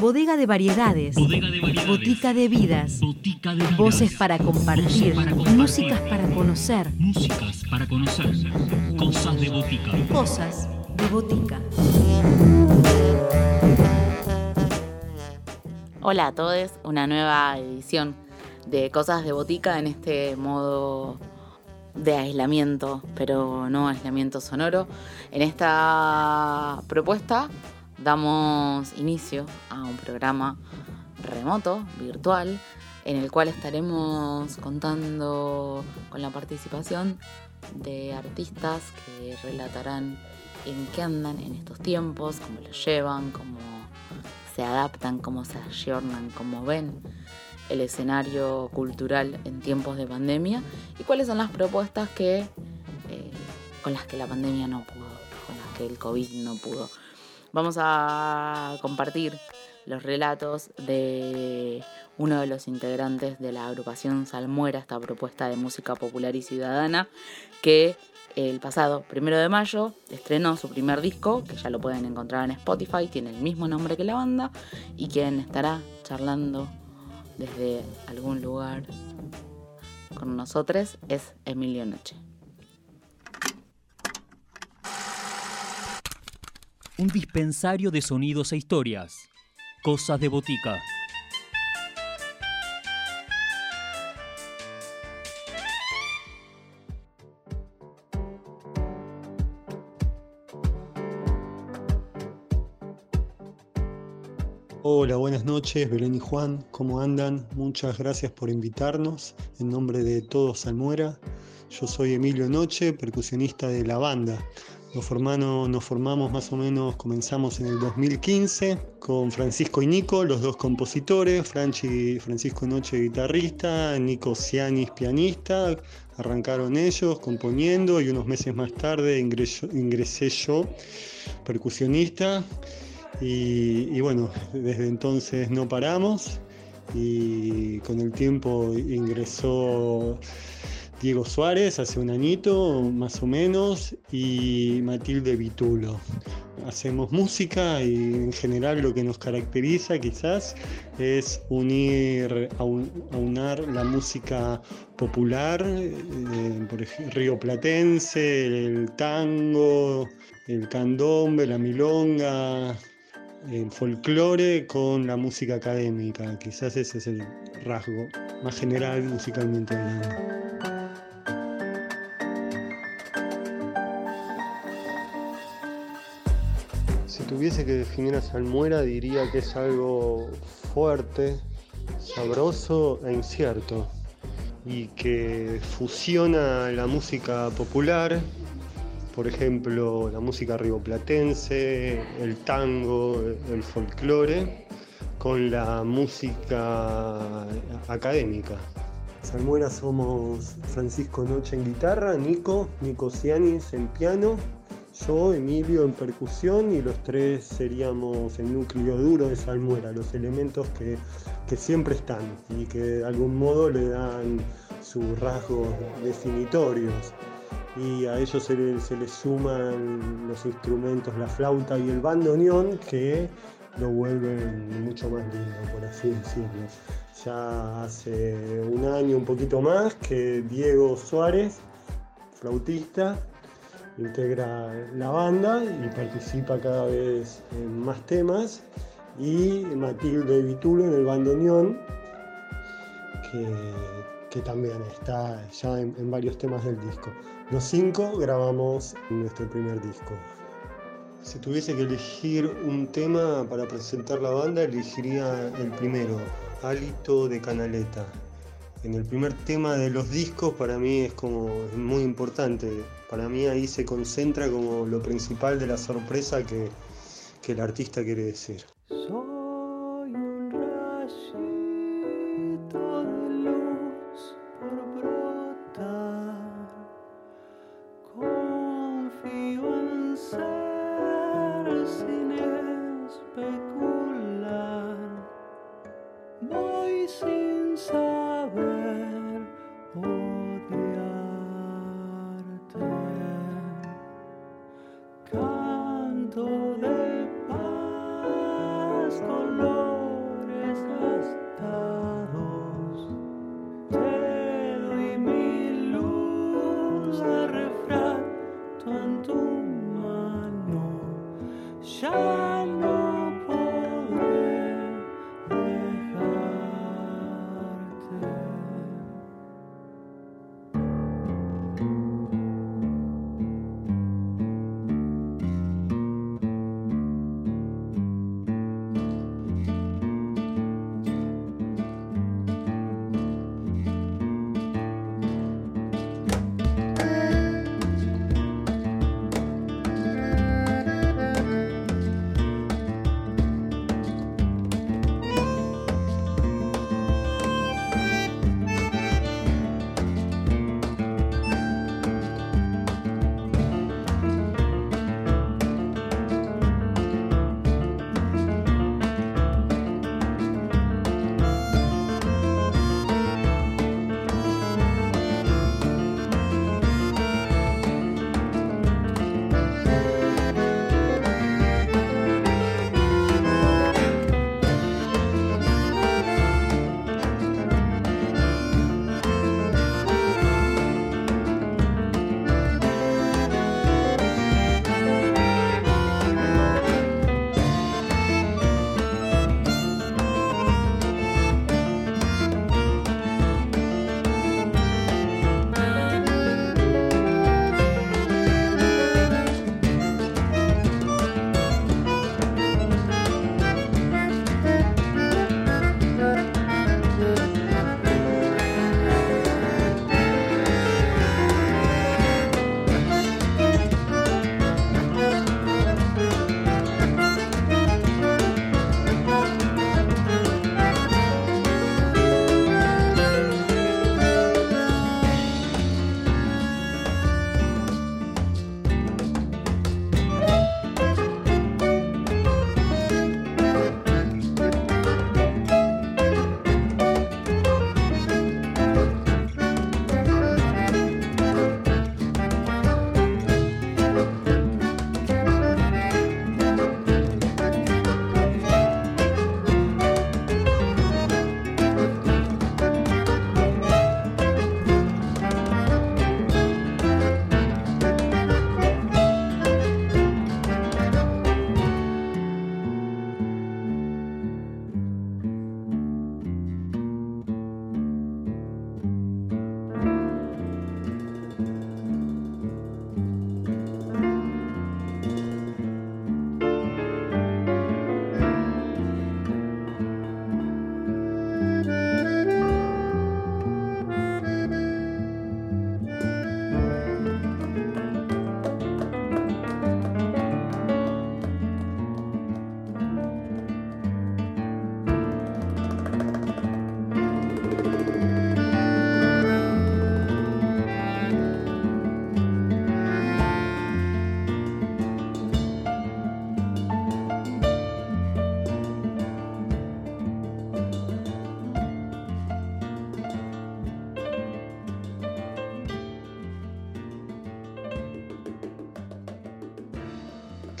Bodega de variedades. Botica de vidas. Voces para compartir. Músicas para conocer. Músicas para conocer. Cosas de botica. Cosas de botica. Hola a todos, una nueva edición de Cosas de Botica en este modo de aislamiento, pero no aislamiento sonoro. En esta propuesta damos inicio a un programa remoto, virtual, en el cual estaremos contando con la participación de artistas que relatarán en qué andan en estos tiempos, cómo lo llevan, cómo se adaptan, cómo se ayornan, cómo ven el escenario cultural en tiempos de pandemia y cuáles son las propuestas que eh, con las que la pandemia no pudo, con las que el COVID no pudo. Vamos a compartir los relatos de uno de los integrantes de la agrupación Salmuera, esta propuesta de música popular y ciudadana, que el pasado primero de mayo estrenó su primer disco, que ya lo pueden encontrar en Spotify, tiene el mismo nombre que la banda, y quien estará charlando desde algún lugar con nosotros es Emilio Noche. Un dispensario de sonidos e historias. Cosas de botica. Hola, buenas noches, Belén y Juan, ¿cómo andan? Muchas gracias por invitarnos. En nombre de todos Salmuera, yo soy Emilio Noche, percusionista de la banda. Nos, formamos, nos formamos más o menos, comenzamos en el 2015 con Francisco y Nico, los dos compositores, Franchi, Francisco Noche guitarrista, Nico Cianis pianista, arrancaron ellos componiendo y unos meses más tarde ingresé yo, percusionista, y, bueno, desde entonces no paramos y con el tiempo ingresó Diego Suárez hace un añito más o menos y Matilde Vitulo. Hacemos música y en general lo que nos caracteriza quizás es unir, aunar la música popular, eh, por ejemplo, río platense, el tango, el candombe, la milonga, el folclore con la música académica. Quizás ese es el rasgo más general musicalmente hablando. tuviese que definir a Salmuera diría que es algo fuerte, sabroso e incierto y que fusiona la música popular, por ejemplo la música rioplatense, el tango, el folclore, con la música académica. Salmuera somos Francisco Noche en guitarra, Nico, Nico Cianis en piano yo, Emilio en percusión y los tres seríamos el núcleo duro de Salmuera, los elementos que, siempre están y que de algún modo le dan sus rasgos definitorios. Y a ellos se, les suman los instrumentos, la flauta y el bandoneón que lo vuelven mucho más lindo, por así decirlo. Ya hace un año, un poquito más, que Diego Suárez, flautista, integra la banda y participa cada vez en más temas. Y Matilde Vitulo en el bandoneón, que, que también está ya en, varios temas del disco. Los cinco grabamos nuestro primer disco. Si tuviese que elegir un tema para presentar la banda, elegiría el primero, Hálito de Canaleta. En el primer tema de los discos para mí es como muy importante para mí ahí se concentra como lo principal de la sorpresa que, que el artista quiere decir. canto de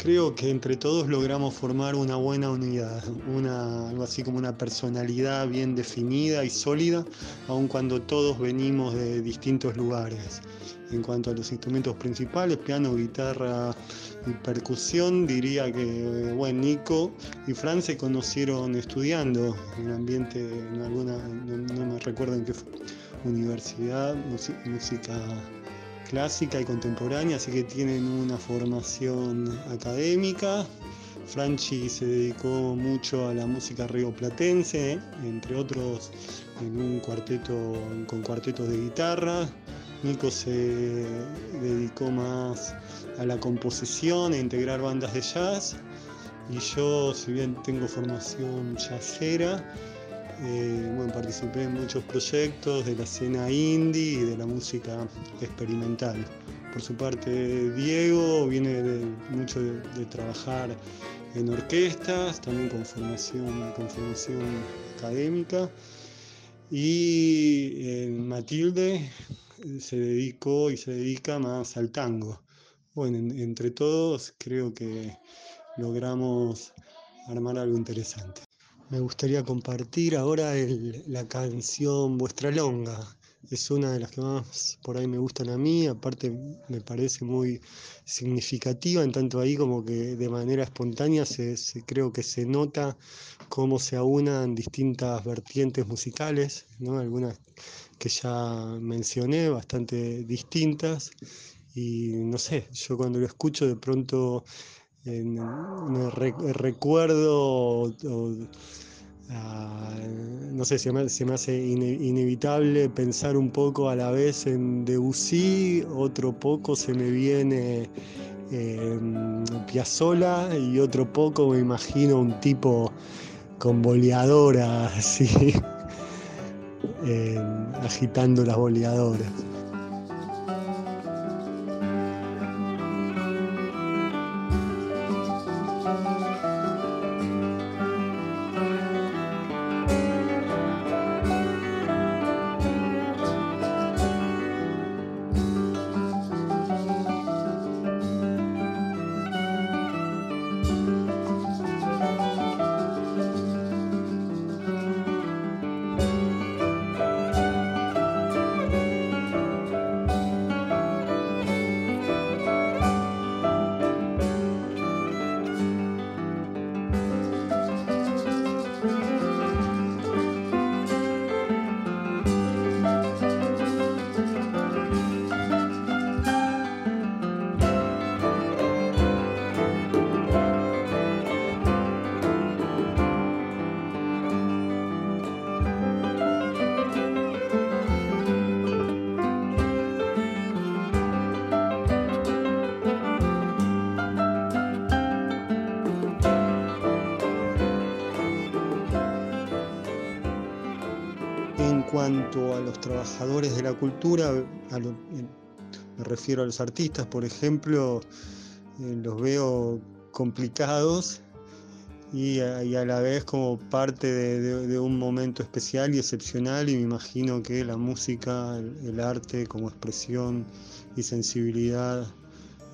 creo que entre todos logramos formar una buena unidad, una, algo así como una personalidad bien definida y sólida, aun cuando todos venimos de distintos lugares. En cuanto a los instrumentos principales, piano, guitarra y percusión, diría que bueno, Nico y Fran se conocieron estudiando en ambiente, en alguna, no, me recuerdo en qué universidad, música clásica y contemporánea, así que tienen una formación académica. Franchi se dedicó mucho a la música rioplatense, entre otros en un cuarteto con cuartetos de guitarra. Nico se dedicó más a la composición e integrar bandas de jazz. Y yo, si bien tengo formación jazzera, eh, bueno, participé en muchos proyectos de la escena indie y de la música experimental. Por su parte, Diego viene mucho de, trabajar en orquestas, también con formación, con formación académica. Y eh, Matilde se dedicó y se dedica más al tango. Bueno, entre todos creo que logramos armar algo interesante. Me gustaría compartir ahora la canción Vuestra Longa. Es una de las que más por ahí me gustan a mí, aparte me parece muy significativa, en tanto ahí como que de manera espontánea se, creo que se nota cómo se aunan distintas vertientes musicales, ¿no? algunas que ya mencioné, bastante distintas, y no sé, yo cuando lo escucho de pronto me recuerdo, ah, no sé, se me, se me hace inevitable pensar un poco a la vez en Debussy, otro poco se me viene eh, Piazzola y otro poco me imagino un tipo con boleadora así, agitando las boleadoras. Cuanto a los trabajadores de la cultura, me refiero a los artistas, por ejemplo, eh, los veo complicados y a, la vez como parte de, un momento especial y excepcional y me imagino que la música, el, arte como expresión y sensibilidad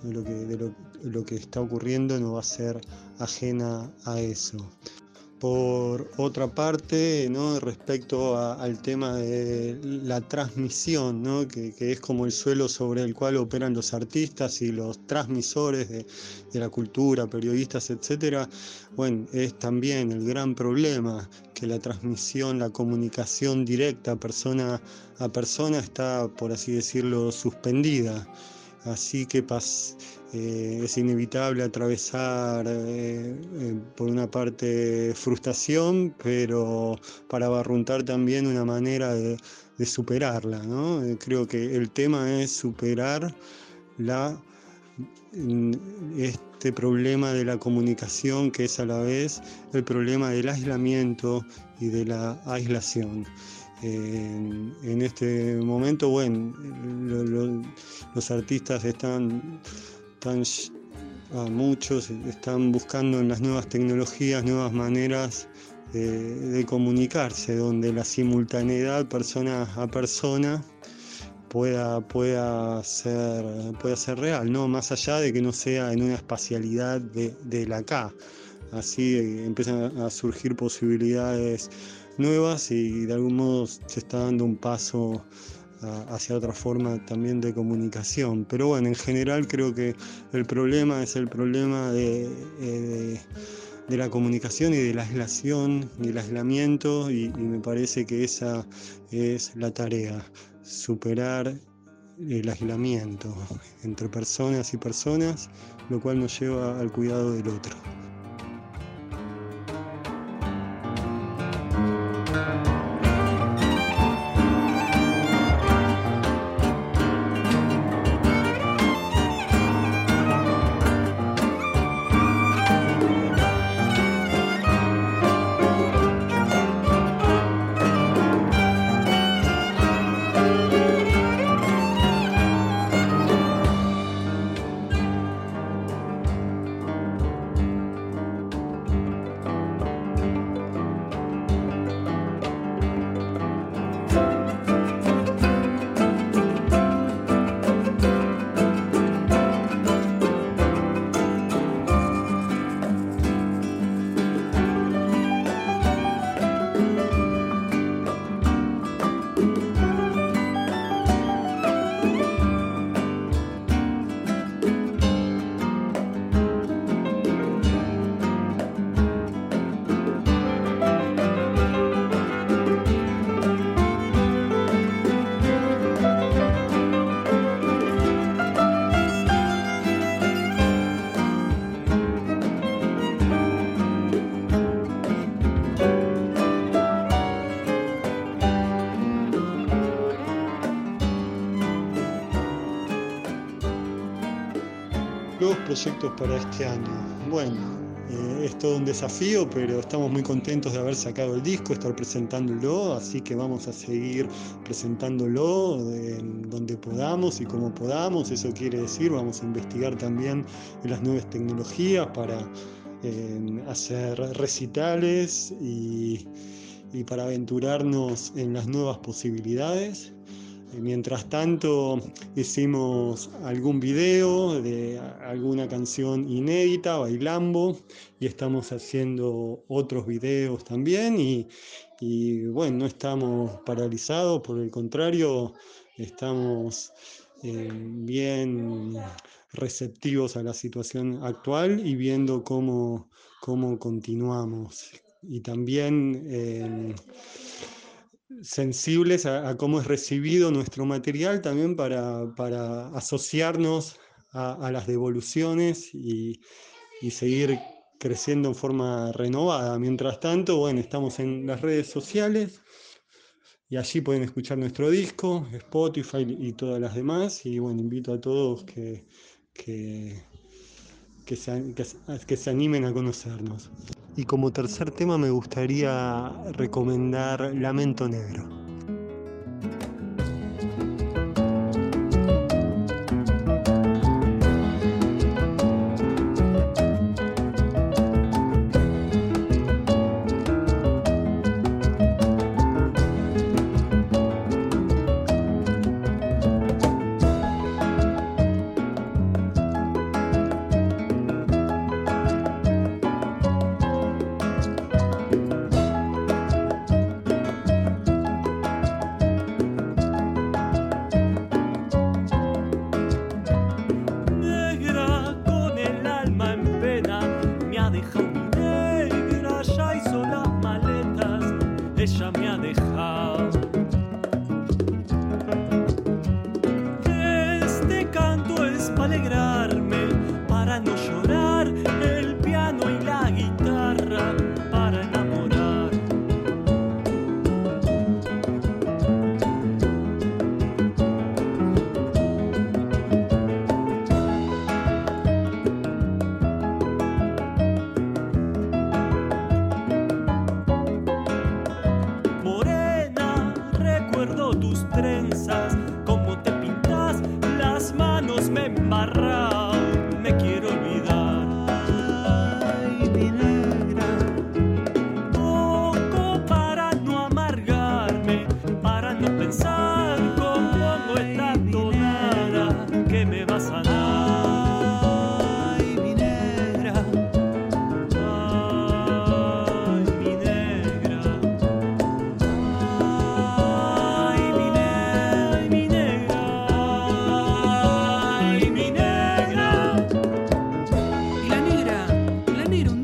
de lo, que, de lo que está ocurriendo no va a ser ajena a eso. Por otra parte, ¿no? respecto al tema de la transmisión, ¿no? que, es como el suelo sobre el cual operan los artistas y los transmisores de, la cultura, periodistas, etc., bueno, es también el gran problema que la transmisión, la comunicación directa persona a persona está, por así decirlo, suspendida. Así que eh, es inevitable atravesar eh, eh, por una parte frustración, pero para barruntar también una manera de, superarla. creo que el tema es superar la, mm, este problema de la comunicación que es a la vez el problema del aislamiento y de la aislación en, este momento, bueno, los artistas están, muchos están buscando en las nuevas tecnologías nuevas maneras de, comunicarse, donde la simultaneidad persona a persona pueda, pueda, ser, pueda ser real, ¿no? más allá de que no sea en una espacialidad de, del acá. Así eh, empiezan a surgir posibilidades nuevas y de algún modo se está dando un paso hacia otra forma también de comunicación. Pero bueno, en general creo que el problema es el problema de, eh, de, la comunicación y de la aislación y el aislamiento y me parece que esa es la tarea, superar el aislamiento entre personas y personas, lo cual nos lleva al cuidado del otro. Proyectos para este año. Bueno, eh, es todo un desafío, pero estamos muy contentos de haber sacado el disco, estar presentándolo, así que vamos a seguir presentándolo en donde podamos y como podamos. Eso quiere decir, vamos a investigar también las nuevas tecnologías para hacer recitales y para aventurarnos en las nuevas posibilidades. Mientras tanto, hicimos algún video de alguna canción inédita, bailando, y estamos haciendo otros videos también. Y, bueno, no estamos paralizados, por el contrario, estamos eh, bien receptivos a la situación actual y viendo cómo, cómo continuamos. Y también. Eh, sensibles a, cómo es recibido nuestro material también para, asociarnos a, las devoluciones y, seguir creciendo en forma renovada. Mientras tanto, bueno, estamos en las redes sociales y allí pueden escuchar nuestro disco, Spotify y todas las demás. Y bueno, invito a todos que, que, que se animen a conocernos. Y como tercer tema me gustaría recomendar Lamento Negro. morir un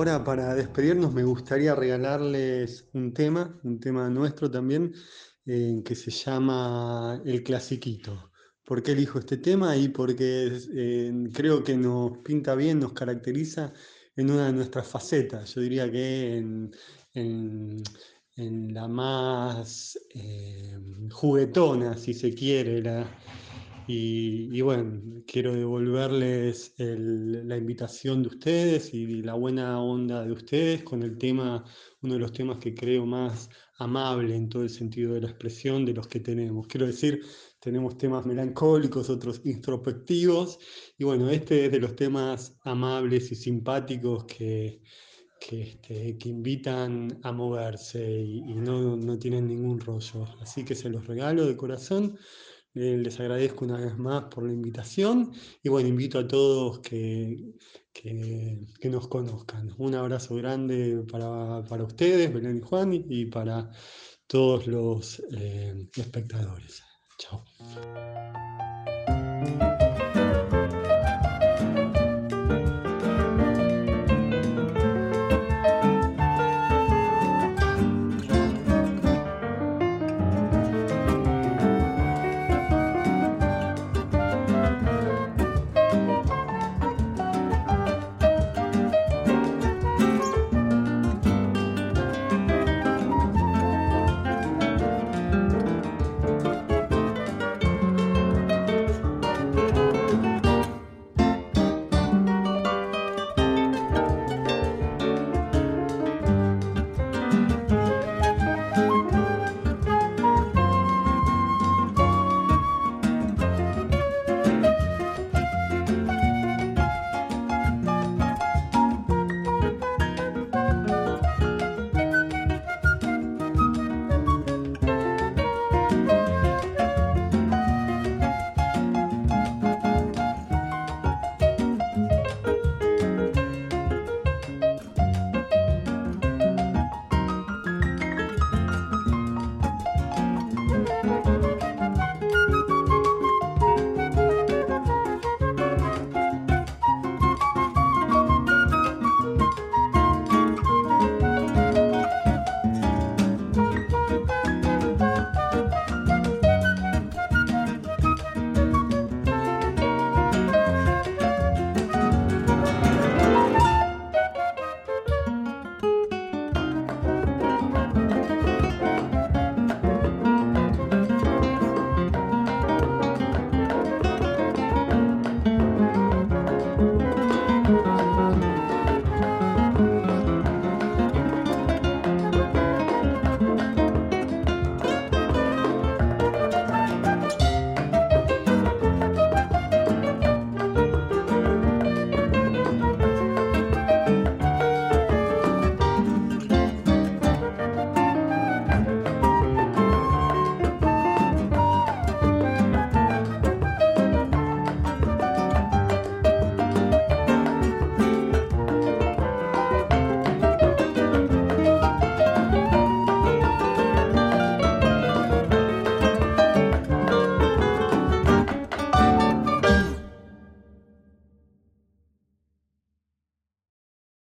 para despedirnos me gustaría regalarles un tema, un tema nuestro también, eh, que se llama El Clasiquito. por qué elijo este tema y porque eh, creo que nos pinta bien, nos caracteriza en una de nuestras facetas. Yo diría que en, la más eh, juguetona, si se quiere, la, y, bueno, quiero devolverles la invitación de ustedes y la buena onda de ustedes con el tema, uno de los temas que creo más amable en todo el sentido de la expresión de los que tenemos. Quiero decir, tenemos temas melancólicos, otros introspectivos, y bueno, este es de los temas amables y simpáticos que, que, este, invitan a moverse y, y no, no tienen ningún rollo. Así que se los regalo de corazón. Eh, les agradezco una vez más por la invitación y bueno, invito a todos que, que, nos conozcan. Un abrazo grande para, para, ustedes, Belén y Juan, y para todos los eh, espectadores. Chao.